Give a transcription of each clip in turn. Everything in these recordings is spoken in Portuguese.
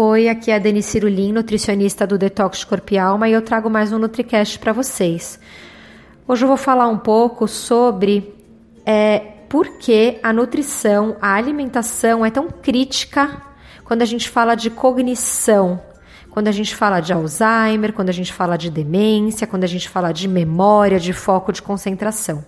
Oi, aqui é a Dani Cirulim, nutricionista do Detox Corpo e Alma, e eu trago mais um NutriCast para vocês. Hoje eu vou falar um pouco sobre é, por que a nutrição, a alimentação é tão crítica quando a gente fala de cognição, quando a gente fala de Alzheimer, quando a gente fala de demência, quando a gente fala de memória, de foco, de concentração.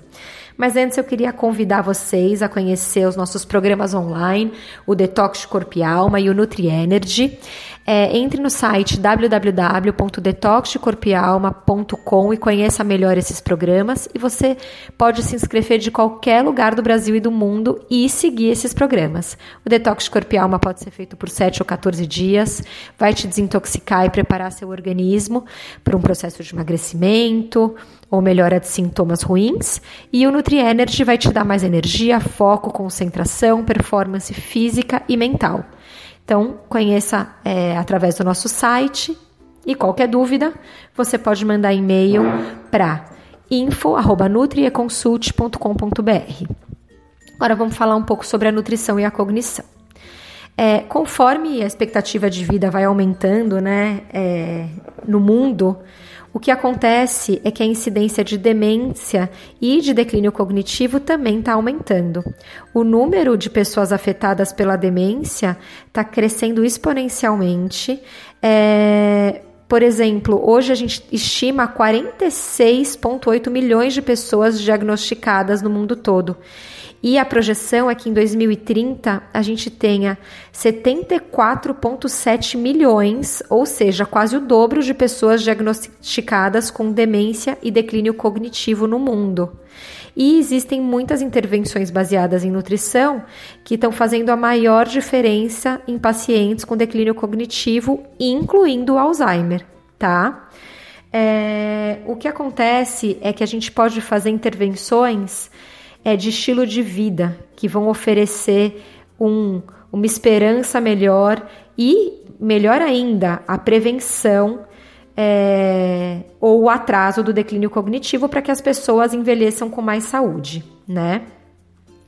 Mas antes eu queria convidar vocês a conhecer os nossos programas online, o Detox Corpo e Alma e o Nutri Energy. É, entre no site www.detoxdecorpialma.com e conheça melhor esses programas. E você pode se inscrever de qualquer lugar do Brasil e do mundo e seguir esses programas. O Detox Corpo e Alma pode ser feito por 7 ou 14 dias, vai te desintoxicar e preparar seu organismo para um processo de emagrecimento ou melhora de sintomas ruins. E o Nutri Energy vai te dar mais energia, foco, concentração, performance física e mental. Então, conheça é, através do nosso site e qualquer dúvida, você pode mandar e-mail para info@nutrieconsult.com.br. Agora vamos falar um pouco sobre a nutrição e a cognição. É, conforme a expectativa de vida vai aumentando, né, é, no mundo, o que acontece é que a incidência de demência e de declínio cognitivo também está aumentando. O número de pessoas afetadas pela demência está crescendo exponencialmente. É, por exemplo, hoje a gente estima 46,8 milhões de pessoas diagnosticadas no mundo todo. E a projeção é que em 2030 a gente tenha 74,7 milhões, ou seja, quase o dobro de pessoas diagnosticadas com demência e declínio cognitivo no mundo. E existem muitas intervenções baseadas em nutrição que estão fazendo a maior diferença em pacientes com declínio cognitivo, incluindo o Alzheimer, tá? É, o que acontece é que a gente pode fazer intervenções é, de estilo de vida que vão oferecer um, uma esperança melhor e, melhor ainda, a prevenção é, ou o atraso do declínio cognitivo para que as pessoas envelheçam com mais saúde, né?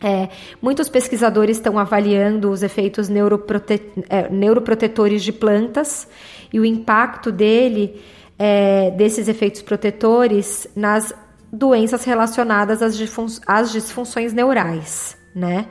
É, muitos pesquisadores estão avaliando os efeitos neuroprote é, neuroprotetores de plantas e o impacto dele, é, desses efeitos protetores nas doenças relacionadas às, às disfunções neurais, né?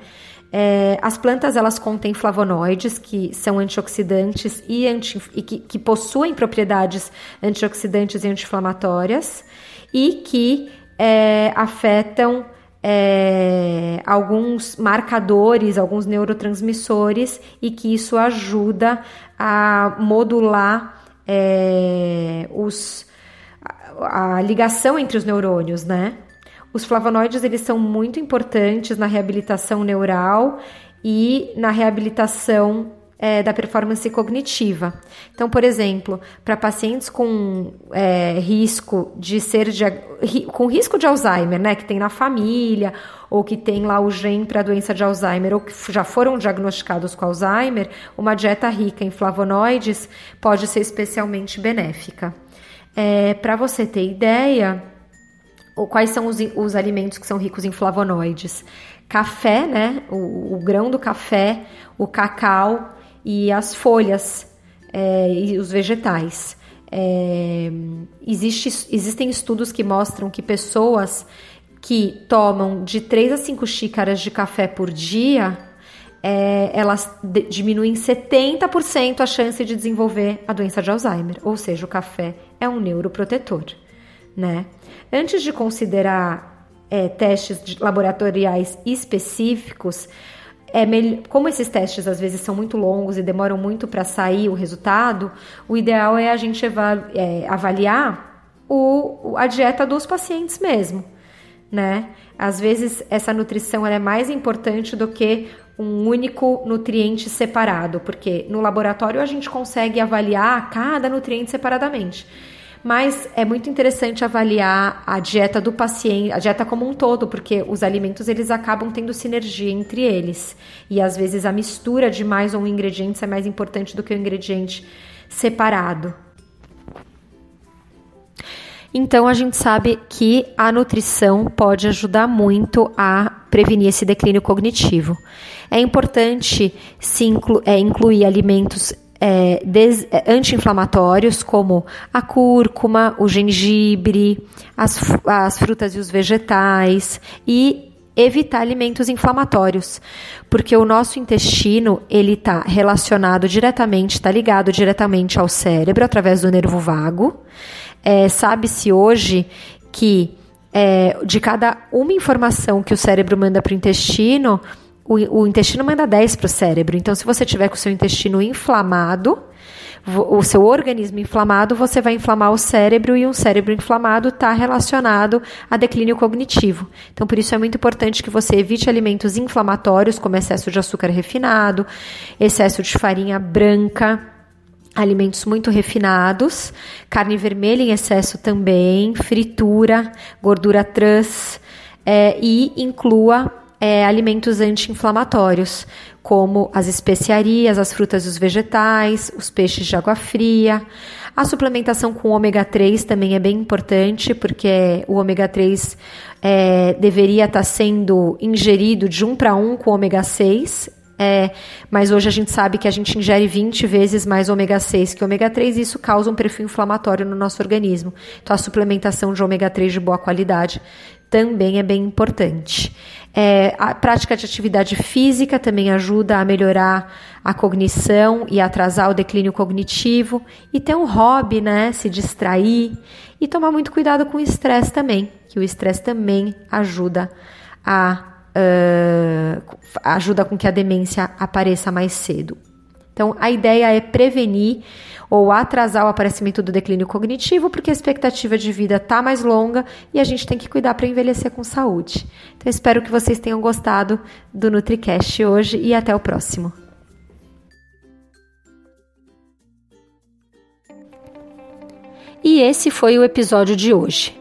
É, as plantas elas contêm flavonoides que são antioxidantes e, anti, e que, que, possuem propriedades antioxidantes e anti-inflamatórias e que é, afetam é, alguns marcadores, alguns neurotransmissores e que isso ajuda a modular é, os a ligação entre os neurônios, né? Os flavonoides eles são muito importantes na reabilitação neural e na reabilitação é, da performance cognitiva. Então, por exemplo, para pacientes com é, risco de ser com risco de Alzheimer, né, que tem na família ou que tem lá o gene para a doença de Alzheimer ou que já foram diagnosticados com Alzheimer, uma dieta rica em flavonoides pode ser especialmente benéfica. É, Para você ter ideia, quais são os, os, alimentos que são ricos em flavonoides? Café, né? O, o grão do café, o cacau e as folhas é, e os vegetais. É, existe, existem estudos que mostram que pessoas que tomam de 3 a 5 xícaras de café por dia é, elas diminuem 70% a chance de desenvolver a doença de Alzheimer, ou seja, o café é um neuroprotetor, né? Antes de considerar é, testes laboratoriais específicos, é como esses testes às vezes são muito longos e demoram muito para sair o resultado, o ideal é a gente é, avaliar o, a dieta dos pacientes mesmo, né? Às vezes essa nutrição é mais importante do que um único nutriente separado, porque no laboratório a gente consegue avaliar cada nutriente separadamente. Mas é muito interessante avaliar a dieta do paciente, a dieta como um todo, porque os alimentos eles acabam tendo sinergia entre eles. E às vezes a mistura de mais um ingrediente é mais importante do que o ingrediente separado. Então a gente sabe que a nutrição pode ajudar muito a prevenir esse declínio cognitivo. É importante se inclu é, incluir alimentos é, é, anti-inflamatórios como a cúrcuma, o gengibre, as, as frutas e os vegetais e evitar alimentos inflamatórios, porque o nosso intestino ele está relacionado diretamente, está ligado diretamente ao cérebro através do nervo vago. É, Sabe-se hoje que é, de cada uma informação que o cérebro manda para o intestino, o, intestino manda 10 para o cérebro. Então, se você tiver com o seu intestino inflamado, o seu organismo inflamado, você vai inflamar o cérebro e um cérebro inflamado está relacionado a declínio cognitivo. Então, por isso é muito importante que você evite alimentos inflamatórios, como excesso de açúcar refinado, excesso de farinha branca, alimentos muito refinados, carne vermelha em excesso também, fritura, gordura trans é, e inclua é, alimentos anti-inflamatórios, como as especiarias, as frutas e os vegetais, os peixes de água fria. A suplementação com ômega 3 também é bem importante, porque o ômega 3 é, deveria estar sendo ingerido de um para um com ômega 6 é, mas hoje a gente sabe que a gente ingere 20 vezes mais ômega 6 que ômega 3 e isso causa um perfil inflamatório no nosso organismo. Então, a suplementação de ômega 3 de boa qualidade também é bem importante. É, a prática de atividade física também ajuda a melhorar a cognição e atrasar o declínio cognitivo. E ter um hobby, né? Se distrair. E tomar muito cuidado com o estresse também, que o estresse também ajuda a uh, ajuda com que a demência apareça mais cedo. Então, a ideia é prevenir ou atrasar o aparecimento do declínio cognitivo, porque a expectativa de vida está mais longa e a gente tem que cuidar para envelhecer com saúde. Então, espero que vocês tenham gostado do NutriCast hoje e até o próximo. E esse foi o episódio de hoje.